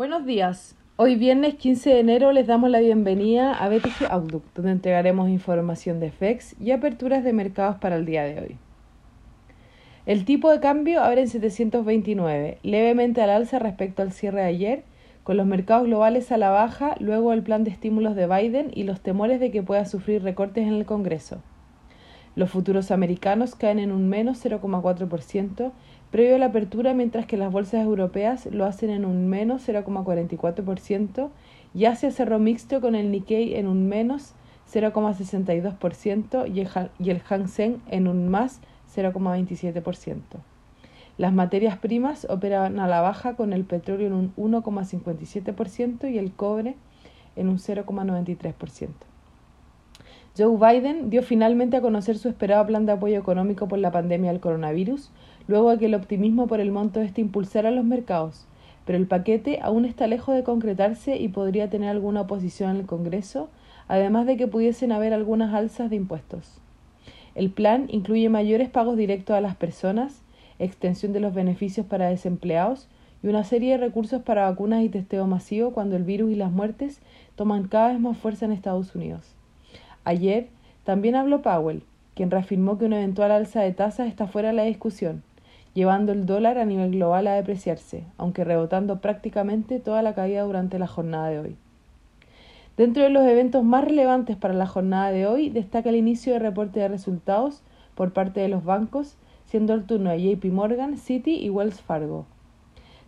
Buenos días. Hoy viernes 15 de enero les damos la bienvenida a BTG Outlook, donde entregaremos información de FEX y aperturas de mercados para el día de hoy. El tipo de cambio abre en 729, levemente al alza respecto al cierre de ayer, con los mercados globales a la baja luego del plan de estímulos de Biden y los temores de que pueda sufrir recortes en el Congreso. Los futuros americanos caen en un menos 0,4% previo a la apertura, mientras que las bolsas europeas lo hacen en un menos 0,44% y Asia cerró mixto con el Nikkei en un menos 0,62% y el Hang Seng en un más 0,27%. Las materias primas operan a la baja con el petróleo en un 1,57% y el cobre en un 0,93%. Joe Biden dio finalmente a conocer su esperado plan de apoyo económico por la pandemia del coronavirus, luego de que el optimismo por el monto este impulsara los mercados, pero el paquete aún está lejos de concretarse y podría tener alguna oposición en el Congreso, además de que pudiesen haber algunas alzas de impuestos. El plan incluye mayores pagos directos a las personas, extensión de los beneficios para desempleados y una serie de recursos para vacunas y testeo masivo cuando el virus y las muertes toman cada vez más fuerza en Estados Unidos. Ayer también habló Powell, quien reafirmó que una eventual alza de tasas está fuera de la discusión, llevando el dólar a nivel global a depreciarse, aunque rebotando prácticamente toda la caída durante la jornada de hoy. Dentro de los eventos más relevantes para la jornada de hoy destaca el inicio de reporte de resultados por parte de los bancos, siendo el turno de JP Morgan, Citi y Wells Fargo.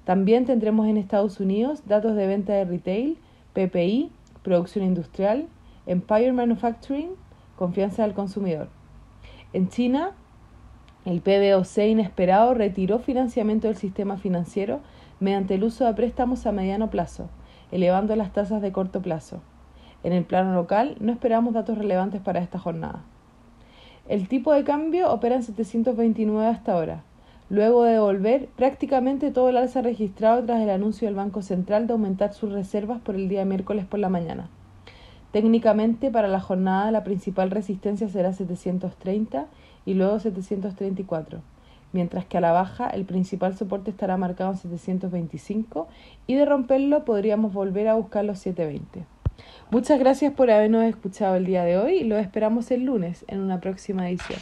También tendremos en Estados Unidos datos de venta de retail, PPI, producción industrial, Empire Manufacturing, confianza del consumidor. En China, el PBOC inesperado retiró financiamiento del sistema financiero mediante el uso de préstamos a mediano plazo, elevando las tasas de corto plazo. En el plano local, no esperamos datos relevantes para esta jornada. El tipo de cambio opera en 729 hasta ahora, luego de devolver prácticamente todo el alza registrado tras el anuncio del Banco Central de aumentar sus reservas por el día miércoles por la mañana. Técnicamente, para la jornada la principal resistencia será 730 y luego 734, mientras que a la baja el principal soporte estará marcado en 725 y de romperlo podríamos volver a buscar los 720. Muchas gracias por habernos escuchado el día de hoy y lo esperamos el lunes en una próxima edición.